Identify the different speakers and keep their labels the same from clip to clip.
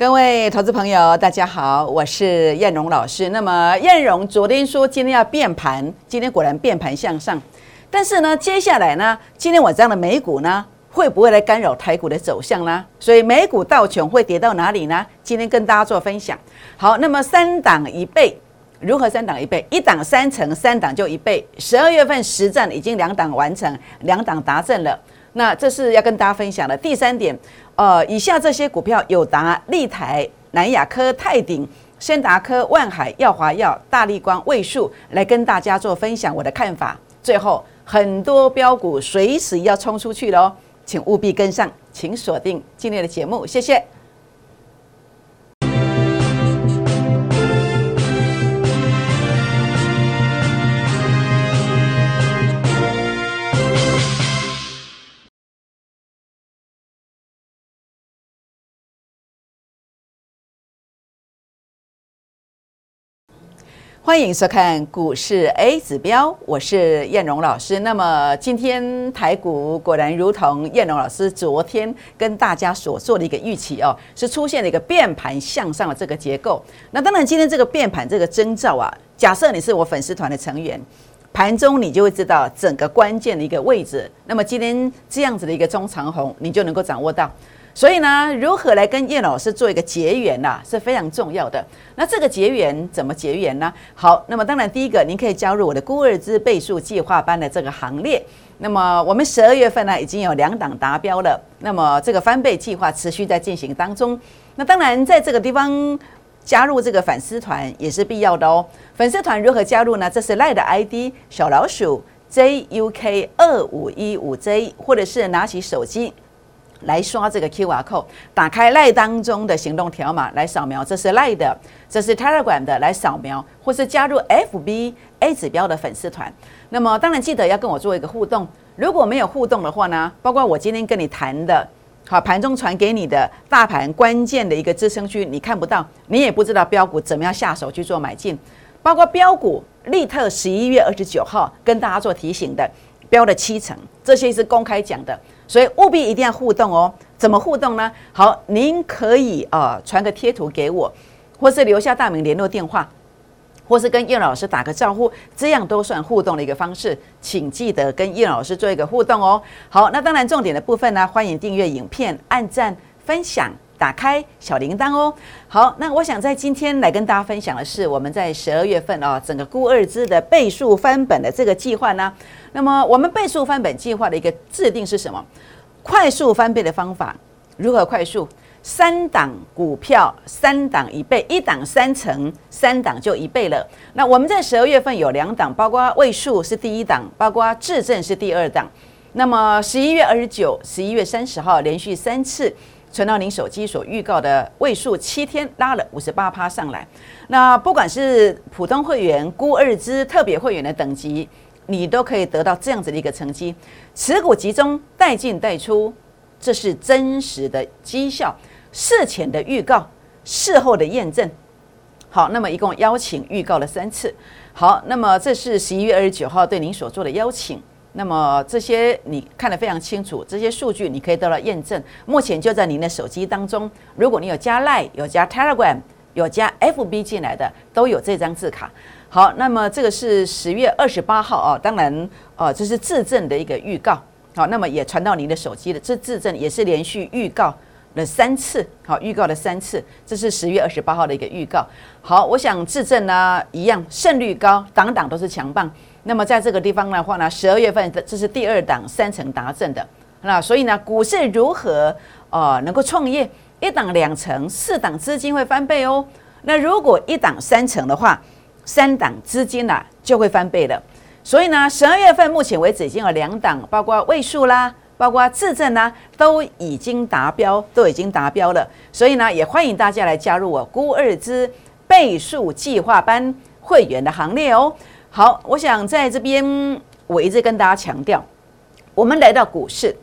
Speaker 1: 各位投资朋友，大家好，我是燕荣老师。那么燕荣昨天说今天要变盘，今天果然变盘向上。但是呢，接下来呢，今天晚上的美股呢，会不会来干扰台股的走向呢？所以美股道琼会跌到哪里呢？今天跟大家做分享。好，那么三档一倍，如何三档一倍？一档三成，三档就一倍。十二月份实战已经两档完成，两档达阵了。那这是要跟大家分享的第三点。呃，以下这些股票：有达、立台、南亚科、泰鼎、先达科、万海、耀华药、大力光、位数，来跟大家做分享我的看法。最后，很多标股随时要冲出去了哦，请务必跟上，请锁定今天的节目，谢谢。欢迎收看股市 A 指标，我是燕荣老师。那么今天台股果然如同燕荣老师昨天跟大家所做的一个预期哦，是出现了一个变盘向上的这个结构。那当然，今天这个变盘这个征兆啊，假设你是我粉丝团的成员，盘中你就会知道整个关键的一个位置。那么今天这样子的一个中长红，你就能够掌握到。所以呢，如何来跟叶老师做一个结缘呐，是非常重要的。那这个结缘怎么结缘呢？好，那么当然第一个，您可以加入我的孤二资倍数计划班的这个行列。那么我们十二月份呢，已经有两档达标了。那么这个翻倍计划持续在进行当中。那当然在这个地方加入这个粉丝团也是必要的哦。粉丝团如何加入呢？这是赖的 ID 小老鼠 JUK 二五一五 J，或者是拿起手机。来刷这个 QR code，打开赖当中的行动条码来扫描，这是赖的，这是 Telegram 的，来扫描，或是加入 FB A 指标的粉丝团。那么当然记得要跟我做一个互动，如果没有互动的话呢，包括我今天跟你谈的，好盘中传给你的大盘关键的一个支撑区，你看不到，你也不知道标股怎么样下手去做买进，包括标股利特十一月二十九号跟大家做提醒的，标的七成，这些是公开讲的。所以务必一定要互动哦！怎么互动呢？好，您可以啊传个贴图给我，或是留下大名、联络电话，或是跟叶老师打个招呼，这样都算互动的一个方式。请记得跟叶老师做一个互动哦。好，那当然重点的部分呢，欢迎订阅影片、按赞、分享、打开小铃铛哦。好，那我想在今天来跟大家分享的是，我们在十二月份啊，整个估二支的倍数翻本的这个计划呢。那么我们倍数翻本计划的一个制定是什么？快速翻倍的方法如何快速？三档股票三档一倍，一档三成，三档就一倍了。那我们在十二月份有两档，包括位数是第一档，包括质证是第二档。那么十一月二十九、十一月三十号连续三次存到您手机所预告的位数，七天拉了五十八趴上来。那不管是普通会员、估二支特别会员的等级。你都可以得到这样子的一个成绩，持股集中，带进带出，这是真实的绩效，事前的预告，事后的验证。好，那么一共邀请预告了三次。好，那么这是十一月二十九号对您所做的邀请。那么这些你看得非常清楚，这些数据你可以得到验证。目前就在您的手机当中，如果你有加 Line、有加 Telegram、有加 FB 进来的，都有这张字卡。好，那么这个是十月二十八号啊，当然，呃，这是自证的一个预告。好，那么也传到您的手机了。这自证也是连续预告了三次，好，预告了三次。这是十月二十八号的一个预告。好，我想自证呢一样胜率高，档档都是强棒。那么在这个地方的话呢，十二月份的这是第二档三成达阵的。那所以呢，股市如何呃能够创业？一档两成，四档资金会翻倍哦。那如果一档三成的话，三档资金呢就会翻倍了，所以呢，十二月份目前为止已经有两档，包括位数啦，包括自证啦，都已经达标，都已经达标了。所以呢，也欢迎大家来加入我估二支倍数计划班会员的行列哦。好，我想在这边我一直跟大家强调，我们来到股市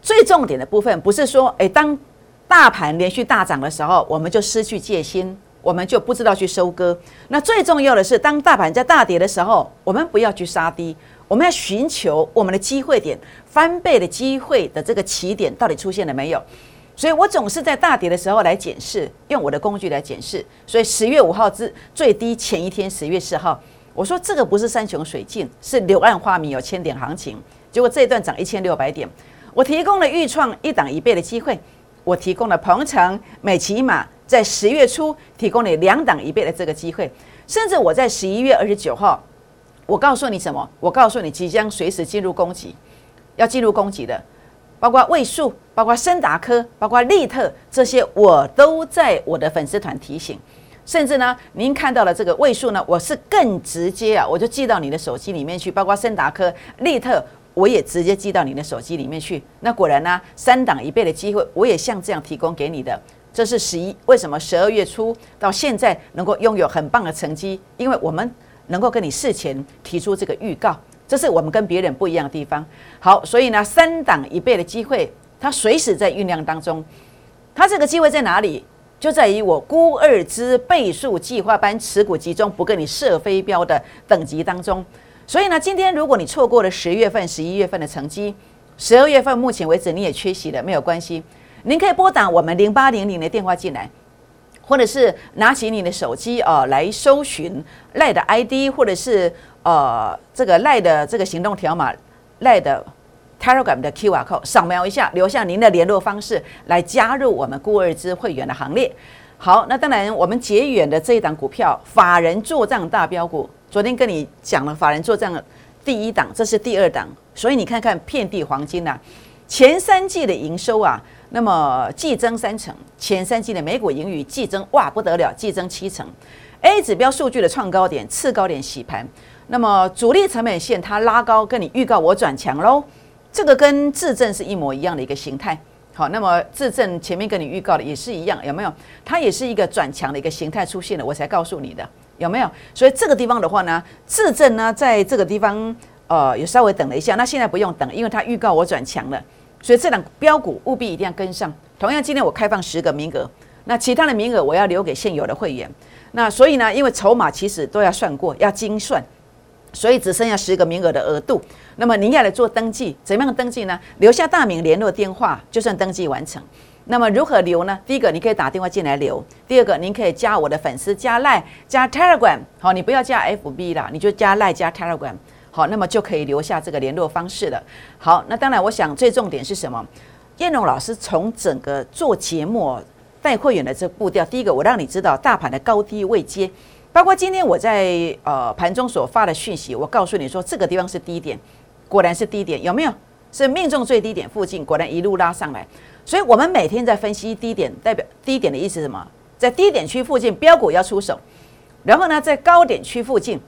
Speaker 1: 最重点的部分，不是说，诶，当大盘连续大涨的时候，我们就失去戒心。我们就不知道去收割。那最重要的是，当大盘在大跌的时候，我们不要去杀低，我们要寻求我们的机会点，翻倍的机会的这个起点到底出现了没有？所以我总是在大跌的时候来检视，用我的工具来检视。所以十月五号之最低前一天，十月四号，我说这个不是山穷水尽，是柳暗花明有千点行情。结果这一段涨一千六百点，我提供了预创一档一倍的机会，我提供了鹏程、美骑马在十月初提供了两档一倍的这个机会，甚至我在十一月二十九号，我告诉你什么？我告诉你即将随时进入攻击，要进入攻击的。包括位数，包括森达科，包括利特，这些我都在我的粉丝团提醒。甚至呢，您看到了这个位数呢，我是更直接啊，我就寄到你的手机里面去。包括森达科、利特，我也直接寄到你的手机里面去。那果然呢，三档一倍的机会，我也像这样提供给你的。这是十一，为什么十二月初到现在能够拥有很棒的成绩？因为我们能够跟你事前提出这个预告。这是我们跟别人不一样的地方。好，所以呢，三档一倍的机会，它随时在酝酿当中。它这个机会在哪里？就在于我估二之倍数计划班持股集中，不跟你射飞镖的等级当中。所以呢，今天如果你错过了十月份、十一月份的成绩，十二月份目前为止你也缺席了，没有关系。您可以拨打我们零八零零的电话进来，或者是拿起你的手机啊来搜寻赖的 ID，或者是。呃，这个赖的这个行动条码，赖的 Telegram 的 QR code 扫描一下，留下您的联络方式，来加入我们固二支会员的行列。好，那当然我们结缘的这一档股票，法人做账大标股，昨天跟你讲了法人做账第一档，这是第二档，所以你看看遍地黄金呐，前三季的营收啊，那么季增三成，前三季的每股盈余季增哇不得了，季增七成，A 指标数据的创高点，次高点洗盘。那么主力成本线它拉高，跟你预告我转强喽，这个跟自证是一模一样的一个形态。好，那么自证前面跟你预告的也是一样，有没有？它也是一个转强的一个形态出现了，我才告诉你的，有没有？所以这个地方的话呢，自证呢在这个地方呃也稍微等了一下，那现在不用等，因为它预告我转强了，所以这两标股务必一定要跟上。同样，今天我开放十个名额，那其他的名额我要留给现有的会员。那所以呢，因为筹码其实都要算过，要精算。所以只剩下十个名额的额度，那么您要来做登记，怎么样登记呢？留下大名、联络电话，就算登记完成。那么如何留呢？第一个，你可以打电话进来留；第二个，您可以加我的粉丝，加 Line、加 Telegram。好，你不要加 FB 啦，你就加 Line 加 Telegram。好，那么就可以留下这个联络方式了。好，那当然，我想最重点是什么？燕龙老师从整个做节目带会员的这步调，第一个，我让你知道大盘的高低位阶。包括今天我在呃盘中所发的讯息，我告诉你说这个地方是低点，果然是低点，有没有？是命中最低点附近，果然一路拉上来。所以我们每天在分析低点，代表低点的意思是什么？在低点区附近标股要出手，然后呢，在高点区附近，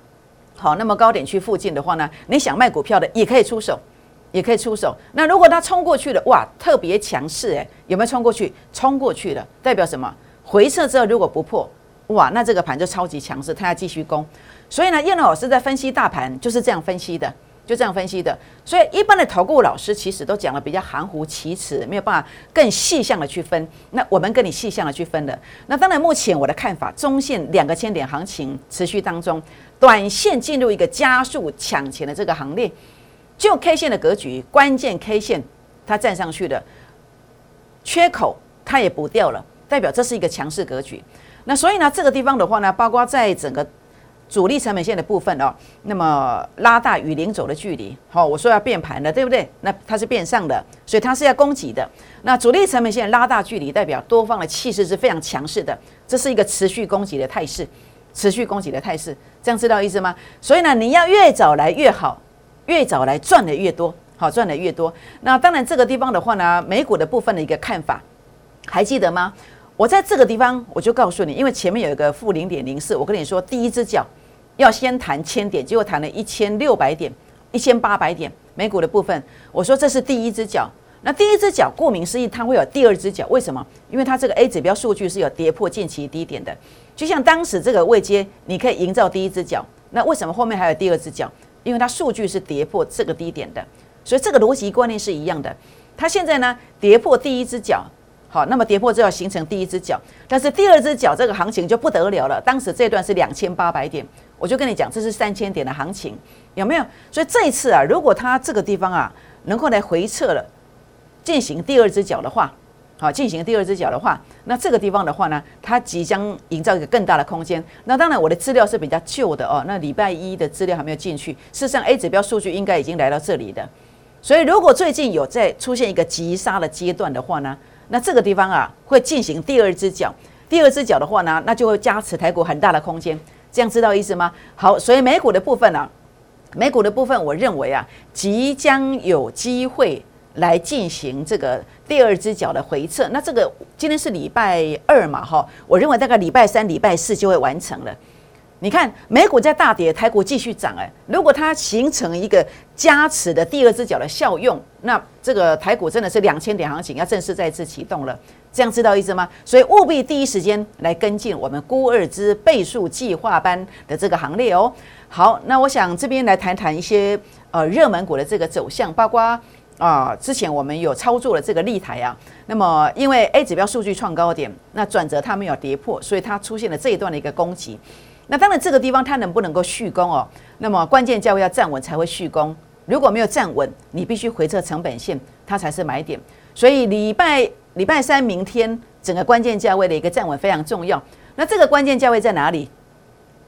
Speaker 1: 好，那么高点区附近的话呢，你想卖股票的也可以出手，也可以出手。那如果它冲过去了，哇，特别强势诶，有没有冲过去？冲过去了，代表什么？回撤之后如果不破。哇，那这个盘就超级强势，它要继续攻。所以呢，叶老师在分析大盘就是这样分析的，就这样分析的。所以一般的投顾老师其实都讲的比较含糊其辞，没有办法更细项的去分。那我们跟你细项的去分的。那当然，目前我的看法，中线两个千点行情持续当中，短线进入一个加速抢钱的这个行列。就 K 线的格局，关键 K 线它站上去的缺口，它也补掉了，代表这是一个强势格局。那所以呢，这个地方的话呢，包括在整个主力成本线的部分哦，那么拉大与零走的距离，好，我说要变盘的，对不对？那它是变上的，所以它是要攻击的。那主力成本线拉大距离，代表多方的气势是非常强势的，这是一个持续攻击的态势，持续攻击的态势，这样知道意思吗？所以呢，你要越早来越好，越早来赚的越多，好赚的越多。那当然这个地方的话呢，美股的部分的一个看法，还记得吗？我在这个地方，我就告诉你，因为前面有一个负零点零四，我跟你说，第一只脚要先弹千点，结果弹了一千六百点、一千八百点，美股的部分，我说这是第一只脚。那第一只脚，顾名思义，它会有第二只脚，为什么？因为它这个 A 指标数据是有跌破近期低点的，就像当时这个位阶，你可以营造第一只脚，那为什么后面还有第二只脚？因为它数据是跌破这个低点的，所以这个逻辑观念是一样的。它现在呢，跌破第一只脚。好，那么跌破之后形成第一只脚，但是第二只脚这个行情就不得了了。当时这段是两千八百点，我就跟你讲，这是三千点的行情，有没有？所以这一次啊，如果它这个地方啊能够来回撤了，进行第二只脚的话，好进行第二只脚的话，那这个地方的话呢，它即将营造一个更大的空间。那当然我的资料是比较旧的哦，那礼拜一的资料还没有进去。事实上 A 指标数据应该已经来到这里的，所以如果最近有在出现一个急杀的阶段的话呢，那这个地方啊会进行第二只脚。第二只脚的话呢，那就会加持台股很大的空间。这样知道意思吗？好，所以美股的部分呢，美股的部分，我认为啊，即将有机会。来进行这个第二只脚的回撤，那这个今天是礼拜二嘛，哈，我认为大概礼拜三、礼拜四就会完成了。你看美股在大跌，台股继续涨，哎，如果它形成一个加持的第二只脚的效用，那这个台股真的是两千点行情要正式再次启动了。这样知道意思吗？所以务必第一时间来跟进我们估二之倍数计划班的这个行列哦。好，那我想这边来谈谈一些呃热门股的这个走向，包括。啊，之前我们有操作了这个立台啊，那么因为 A 指标数据创高点，那转折它没有跌破，所以它出现了这一段的一个攻击。那当然这个地方它能不能够续攻哦？那么关键价位要站稳才会续攻，如果没有站稳，你必须回撤成本线，它才是买点。所以礼拜礼拜三明天整个关键价位的一个站稳非常重要。那这个关键价位在哪里？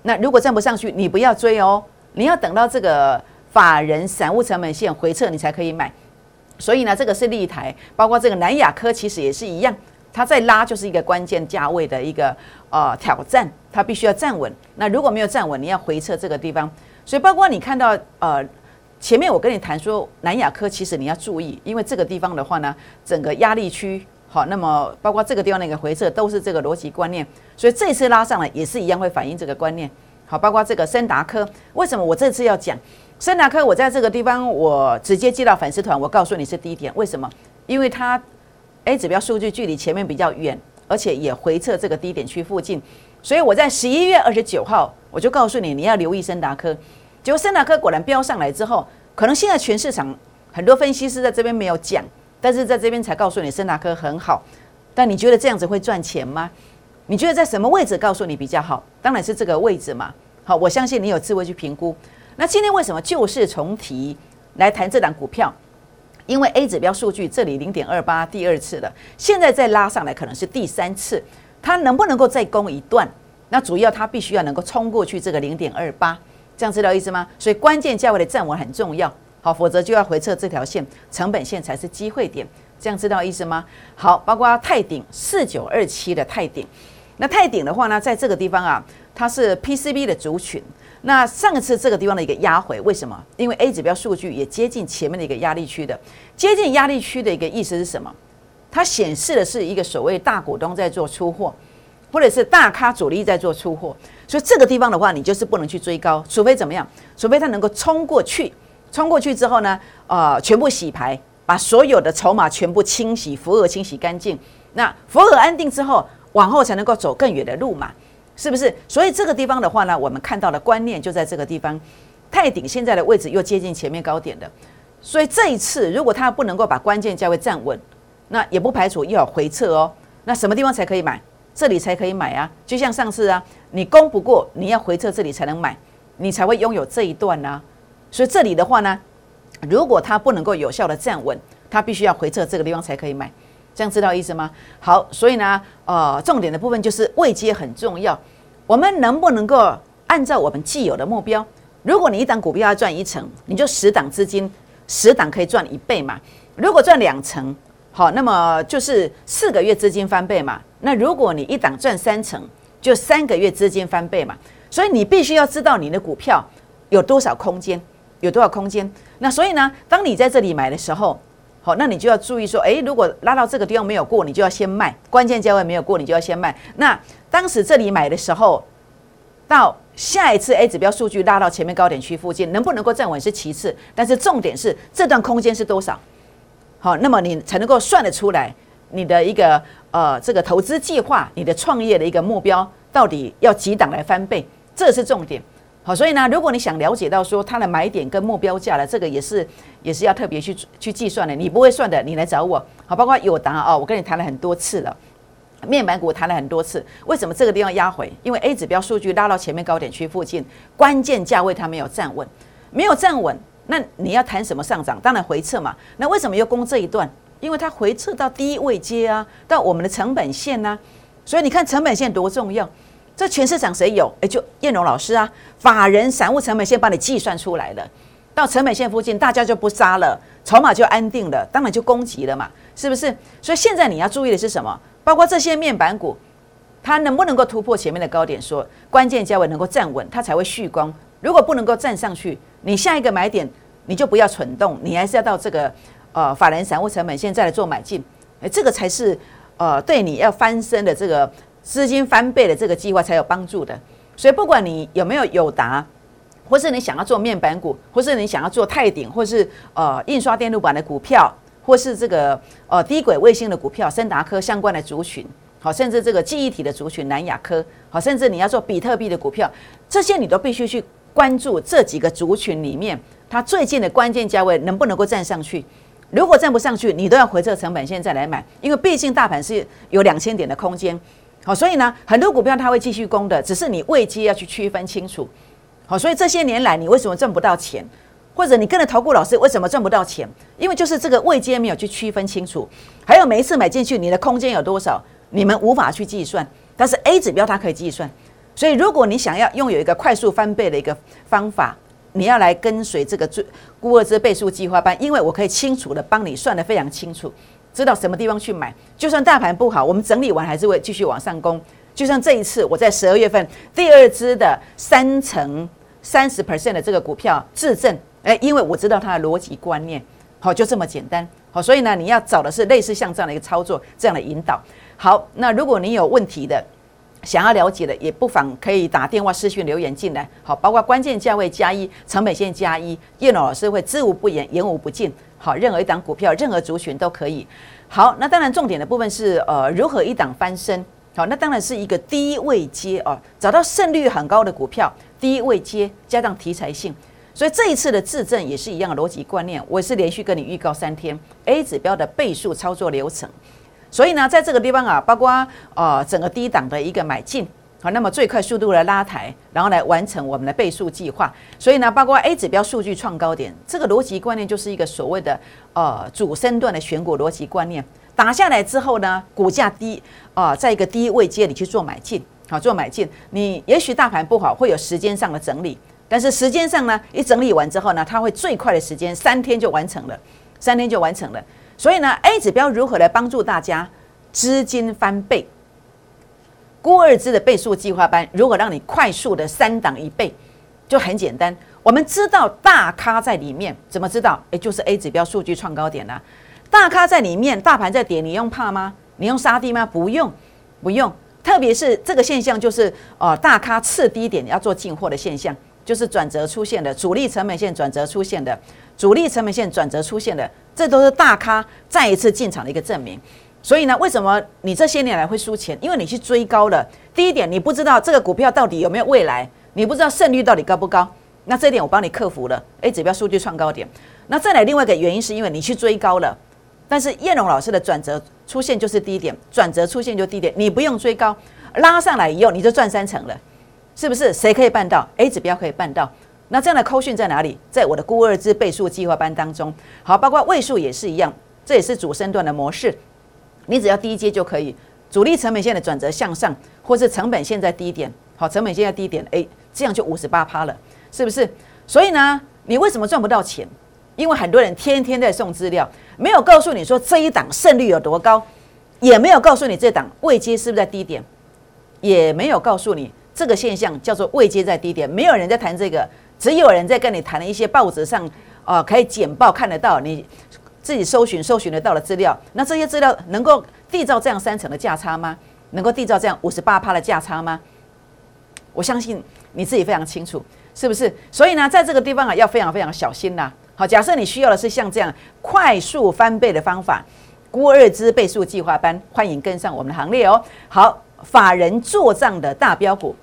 Speaker 1: 那如果站不上去，你不要追哦，你要等到这个法人散户成本线回撤，你才可以买。所以呢，这个是立台，包括这个南亚科其实也是一样，它在拉就是一个关键价位的一个呃挑战，它必须要站稳。那如果没有站稳，你要回撤这个地方。所以包括你看到呃前面我跟你谈说南亚科，其实你要注意，因为这个地方的话呢，整个压力区好，那么包括这个地方的一个回撤都是这个逻辑观念，所以这次拉上来也是一样会反映这个观念。好，包括这个森达科，为什么我这次要讲？森达科，我在这个地方，我直接接到粉丝团，我告诉你是低点，为什么？因为它 A 指标数据距离前面比较远，而且也回测这个低点区附近，所以我在十一月二十九号我就告诉你，你要留意森达科。结果森达科果然飙上来之后，可能现在全市场很多分析师在这边没有讲，但是在这边才告诉你森达科很好。但你觉得这样子会赚钱吗？你觉得在什么位置告诉你比较好？当然是这个位置嘛。好，我相信你有智慧去评估。那今天为什么旧事重提来谈这档股票？因为 A 指标数据这里零点二八第二次了，现在再拉上来可能是第三次，它能不能够再攻一段？那主要它必须要能够冲过去这个零点二八，这样知道意思吗？所以关键价位的站稳很重要，好，否则就要回撤这条线，成本线才是机会点，这样知道意思吗？好，包括泰鼎四九二七的泰鼎，那泰鼎的话呢，在这个地方啊，它是 PCB 的族群。那上次这个地方的一个压回，为什么？因为 A 指标数据也接近前面的一个压力区的，接近压力区的一个意思是什么？它显示的是一个所谓大股东在做出货，或者是大咖主力在做出货，所以这个地方的话，你就是不能去追高，除非怎么样？除非它能够冲过去，冲过去之后呢，呃，全部洗牌，把所有的筹码全部清洗，符合清洗干净，那符合安定之后，往后才能够走更远的路嘛。是不是？所以这个地方的话呢，我们看到的观念就在这个地方。泰鼎现在的位置又接近前面高点的，所以这一次如果它不能够把关键价位站稳，那也不排除又要回撤哦。那什么地方才可以买？这里才可以买啊！就像上次啊，你攻不过，你要回撤这里才能买，你才会拥有这一段呢。所以这里的话呢，如果它不能够有效的站稳，它必须要回撤这个地方才可以买。这样知道意思吗？好，所以呢，呃，重点的部分就是位阶很重要。我们能不能够按照我们既有的目标？如果你一档股票要赚一成，你就十档资金，十档可以赚一倍嘛。如果赚两成，好，那么就是四个月资金翻倍嘛。那如果你一档赚三成，就三个月资金翻倍嘛。所以你必须要知道你的股票有多少空间，有多少空间。那所以呢，当你在这里买的时候，好，那你就要注意说，诶，如果拉到这个地方没有过，你就要先卖。关键价位没有过，你就要先卖。那当时这里买的时候，到下一次 A 指标数据拉到前面高点区附近，能不能够站稳是其次，但是重点是这段空间是多少？好，那么你才能够算得出来你的一个呃这个投资计划，你的创业的一个目标到底要几档来翻倍，这是重点。好，所以呢，如果你想了解到说它的买点跟目标价了，这个也是也是要特别去去计算的。你不会算的，你来找我。好，包括友达啊，我跟你谈了很多次了，面板股谈了很多次。为什么这个地方压回？因为 A 指标数据拉到前面高点区附近，关键价位它没有站稳，没有站稳，那你要谈什么上涨？当然回撤嘛。那为什么又攻这一段？因为它回撤到低位阶啊，到我们的成本线呢，所以你看成本线多重要。这全市场谁有？哎，就燕荣老师啊，法人散户成本线帮你计算出来了。到成本线附近，大家就不杀了，筹码就安定了，当然就攻击了嘛，是不是？所以现在你要注意的是什么？包括这些面板股，它能不能够突破前面的高点？说关键价位能够站稳，它才会续攻。如果不能够站上去，你下一个买点你就不要蠢动，你还是要到这个呃法人散户成本线再来做买进，哎，这个才是呃对你要翻身的这个资金翻倍的这个计划才有帮助的。所以不管你有没有友达。或是你想要做面板股，或是你想要做泰鼎，或是呃印刷电路板的股票，或是这个呃低轨卫星的股票，森达科相关的族群，好，甚至这个记忆体的族群南亚科，好，甚至你要做比特币的股票，这些你都必须去关注这几个族群里面，它最近的关键价位能不能够站上去？如果站不上去，你都要回撤成本线再来买，因为毕竟大盘是有两千点的空间，好，所以呢，很多股票它会继续攻的，只是你位阶要去区分清楚。好，所以这些年来你为什么挣不到钱，或者你跟着投顾老师为什么挣不到钱？因为就是这个位阶没有去区分清楚，还有每一次买进去你的空间有多少，你们无法去计算。但是 A 指标它可以计算，所以如果你想要拥有一个快速翻倍的一个方法，你要来跟随这个最估二之倍数计划班，因为我可以清楚的帮你算的非常清楚，知道什么地方去买。就算大盘不好，我们整理完还是会继续往上攻。就像这一次我在十二月份第二支的三成。三十 percent 的这个股票自证，哎，因为我知道它的逻辑观念，好，就这么简单，好，所以呢，你要找的是类似像这样的一个操作，这样的引导。好，那如果你有问题的，想要了解的，也不妨可以打电话、私讯留言进来。好，包括关键价位加一、成本线加一，叶老师会知无不言，言无不尽。好，任何一档股票、任何族群都可以。好，那当然重点的部分是呃，如何一档翻身。好，那当然是一个低位接哦，找到胜率很高的股票，低位接加上题材性，所以这一次的质证也是一样的逻辑观念。我是连续跟你预告三天 A 指标的倍数操作流程，所以呢，在这个地方啊，包括呃整个低档的一个买进，好，那么最快速度的拉抬，然后来完成我们的倍数计划。所以呢，包括 A 指标数据创高点，这个逻辑观念就是一个所谓的呃主升段的选股逻辑观念。打下来之后呢，股价低啊，在一个低位阶，你去做买进，好做买进。你也许大盘不好，会有时间上的整理，但是时间上呢，一整理完之后呢，它会最快的时间三天就完成了，三天就完成了。所以呢，A 指标如何来帮助大家资金翻倍？估二支的倍数计划班如何让你快速的三档一倍？就很简单，我们知道大咖在里面，怎么知道？也就是 A 指标数据创高点了。大咖在里面，大盘在跌，你用怕吗？你用杀低吗？不用，不用。特别是这个现象，就是呃，大咖次低点要做进货的现象，就是转折出现的主力成本线转折出现的，主力成本线转折出现的，这都是大咖再一次进场的一个证明。所以呢，为什么你这些年来会输钱？因为你去追高了。第一点，你不知道这个股票到底有没有未来，你不知道胜率到底高不高。那这一点我帮你克服了。A 指标数据创高点。那再来另外一个原因，是因为你去追高了。但是叶龙老师的转折出现就是低点，转折出现就低点，你不用追高，拉上来以后你就赚三成了，是不是？谁可以办到？A 指标可以办到。那这样的扣讯在哪里？在我的估二之倍数计划班当中。好，包括位数也是一样，这也是主升段的模式。你只要低阶就可以，主力成本线的转折向上，或是成本线在低点，好，成本线在低点，哎，这样就五十八趴了，是不是？所以呢，你为什么赚不到钱？因为很多人天天在送资料，没有告诉你说这一档胜率有多高，也没有告诉你这档位阶是不是在低点，也没有告诉你这个现象叫做位阶在低点。没有人在谈这个，只有人在跟你谈了一些报纸上呃可以简报看得到，你自己搜寻搜寻得到的资料。那这些资料能够缔造这样三层的价差吗？能够缔造这样五十八趴的价差吗？我相信你自己非常清楚，是不是？所以呢，在这个地方啊，要非常非常小心呐。好，假设你需要的是像这样快速翻倍的方法，估二支倍数计划班，欢迎跟上我们的行列哦。好，法人做账的大标股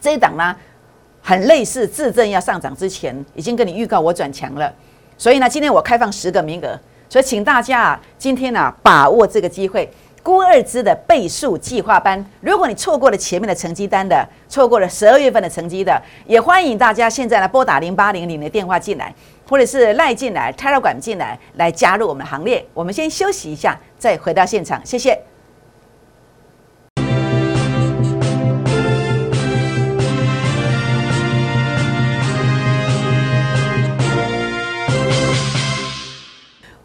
Speaker 1: 这一档呢，很类似自证要上涨之前，已经跟你预告我转强了，所以呢，今天我开放十个名额，所以请大家，今天呢把握这个机会。估二支的倍数计划班，如果你错过了前面的成绩单的，错过了十二月份的成绩的，也欢迎大家现在来拨打零八零零的电话进来。或者是赖进来、泰勒管进来，来加入我们的行列。我们先休息一下，再回到现场，谢谢。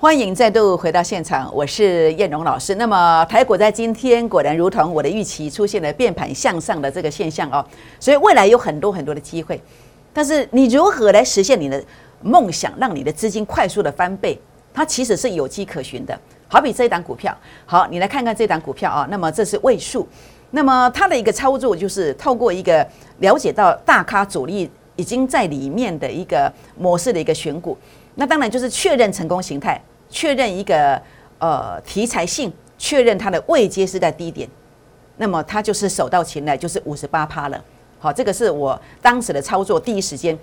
Speaker 1: 欢迎再度回到现场，我是燕荣老师。那么台股在今天果然如同我的预期，出现了变盘向上的这个现象哦，所以未来有很多很多的机会。但是你如何来实现你的梦想，让你的资金快速的翻倍？它其实是有迹可循的。好比这一档股票，好，你来看看这档股票啊。那么这是位数，那么它的一个操作就是透过一个了解到大咖主力已经在里面的一个模式的一个选股，那当然就是确认成功形态。确认一个呃题材性，确认它的位阶是在低点，那么它就是手到擒来，就是五十八趴了。好，这个是我当时的操作第一时间。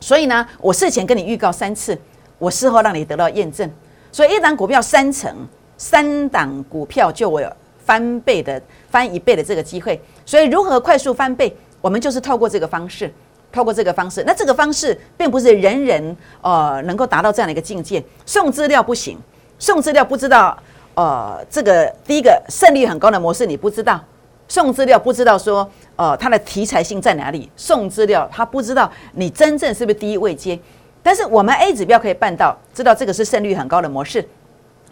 Speaker 1: 所以呢，我事前跟你预告三次，我事后让你得到验证。所以一档股票三成，三档股票就有翻倍的翻一倍的这个机会。所以如何快速翻倍，我们就是透过这个方式。透过这个方式，那这个方式并不是人人呃能够达到这样的一个境界。送资料不行，送资料不知道呃这个第一个胜率很高的模式你不知道，送资料不知道说呃它的题材性在哪里，送资料他不知道你真正是不是第一位接。但是我们 A 指标可以办到，知道这个是胜率很高的模式，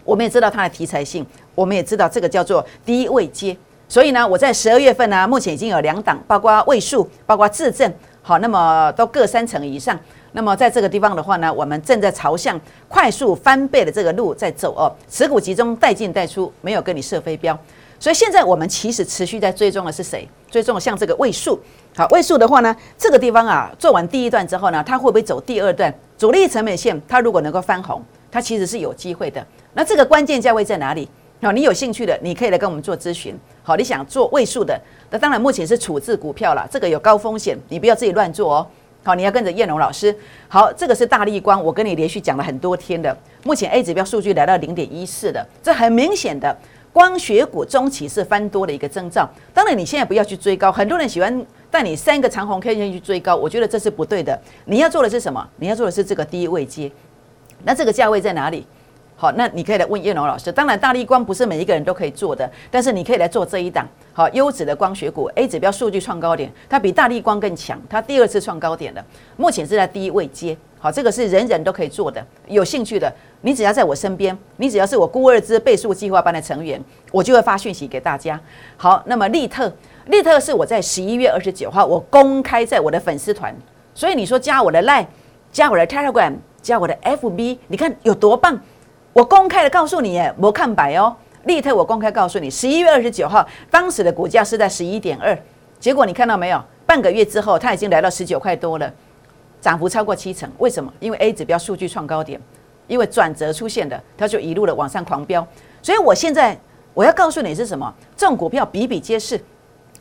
Speaker 1: 我们也知道它的题材性，我们也知道这个叫做第一位接。所以呢，我在十二月份呢，目前已经有两档，包括位数，包括自证。好，那么都各三成以上。那么在这个地方的话呢，我们正在朝向快速翻倍的这个路在走哦。持股集中，带进带出，没有跟你设飞镖。所以现在我们其实持续在追踪的是谁？追踪像这个位数。好，位数的话呢，这个地方啊，做完第一段之后呢，它会不会走第二段？主力成本线，它如果能够翻红，它其实是有机会的。那这个关键价位在哪里？好，你有兴趣的，你可以来跟我们做咨询。好，你想做位数的。那当然，目前是处置股票了，这个有高风险，你不要自己乱做哦。好，你要跟着燕龙老师。好，这个是大力光，我跟你连续讲了很多天的，目前 A 指标数据来到零点一四的，这很明显的光学股中期是翻多的一个征兆。当然，你现在不要去追高，很多人喜欢带你三个长红 K 线去追高，我觉得这是不对的。你要做的是什么？你要做的是这个低位接，那这个价位在哪里？好，那你可以来问叶龙老师。当然，大力光不是每一个人都可以做的，但是你可以来做这一档。好，优质的光学股 A 指标数据创高点，它比大力光更强，它第二次创高点了，目前是在第一位接。好，这个是人人都可以做的，有兴趣的，你只要在我身边，你只要是我孤二之倍数计划班的成员，我就会发讯息给大家。好，那么利特，利特是我在十一月二十九号我公开在我的粉丝团，所以你说加我的 Line，加我的 Telegram，加我的 FB，你看有多棒。我公开的告诉你，我看白哦，利特，我公开告诉你，十一月二十九号，当时的股价是在十一点二，结果你看到没有？半个月之后，它已经来到十九块多了，涨幅超过七成。为什么？因为 A 指标数据创高点，因为转折出现的，它就一路的往上狂飙。所以我现在我要告诉你是什么？这种股票比比皆是。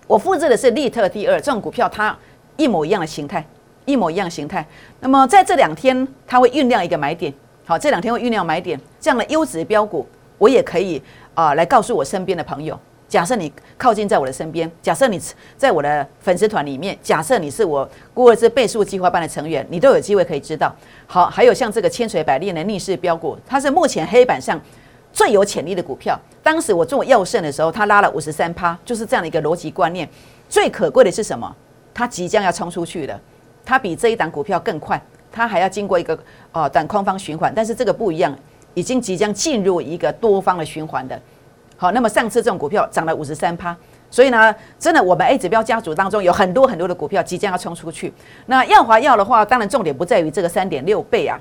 Speaker 1: 我复制的是利特第二，这种股票它一模一样的形态，一模一样形态。那么在这两天，它会酝酿一个买点。好，这两天会酝酿买点这样的优质标股，我也可以啊来告诉我身边的朋友。假设你靠近在我的身边，假设你在我的粉丝团里面，假设你是我孤儿之倍数计划班的成员，你都有机会可以知道。好，还有像这个千锤百炼的逆势标股，它是目前黑板上最有潜力的股票。当时我做药圣的时候，它拉了五十三趴，就是这样的一个逻辑观念。最可贵的是什么？它即将要冲出去了，它比这一档股票更快。它还要经过一个呃短空方循环，但是这个不一样，已经即将进入一个多方的循环的。好，那么上次这种股票涨了五十三趴，所以呢，真的我们 A 指标家族当中有很多很多的股票即将要冲出去。那耀华药的话，当然重点不在于这个三点六倍啊，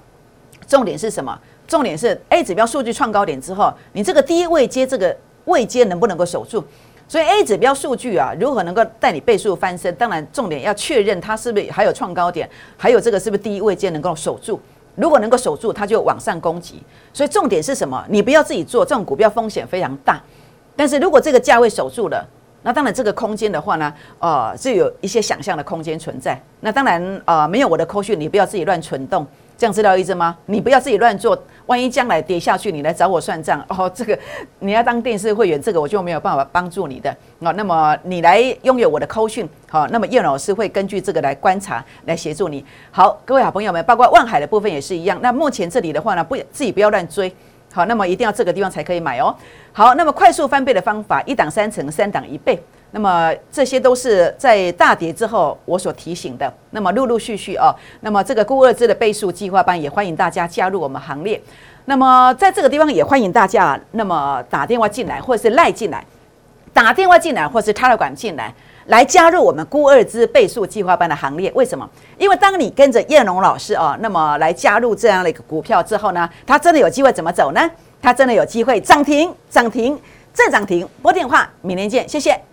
Speaker 1: 重点是什么？重点是 A 指标数据创高点之后，你这个低位接这个位接能不能够守住？所以 A 指标数据啊，如何能够带你倍数翻身？当然，重点要确认它是不是还有创高点，还有这个是不是第一位阶能够守住。如果能够守住，它就往上攻击。所以重点是什么？你不要自己做这种股票，风险非常大。但是如果这个价位守住了，那当然这个空间的话呢，呃，是有一些想象的空间存在。那当然，呃，没有我的扣讯，你不要自己乱蠢动。这样知道意思吗？你不要自己乱做，万一将来跌下去，你来找我算账哦。这个你要当电视会员，这个我就没有办法帮助你的哦。那么你来拥有我的扣讯，好，那么叶老师会根据这个来观察，来协助你。好，各位好朋友们，包括万海的部分也是一样。那目前这里的话呢，不自己不要乱追，好，那么一定要这个地方才可以买哦。好，那么快速翻倍的方法，一档三成，三档一倍。那么这些都是在大跌之后我所提醒的。那么陆陆续续哦，那么这个估二支的倍数计划班也欢迎大家加入我们行列。那么在这个地方也欢迎大家，那么打电话进来或者是赖进来，打电话进来或是插了管进来，来加入我们估二支倍数计划班的行列。为什么？因为当你跟着燕龙老师哦，那么来加入这样的一个股票之后呢，它真的有机会怎么走呢？它真的有机会涨停、涨停再涨停。拨电话，明天见，谢谢。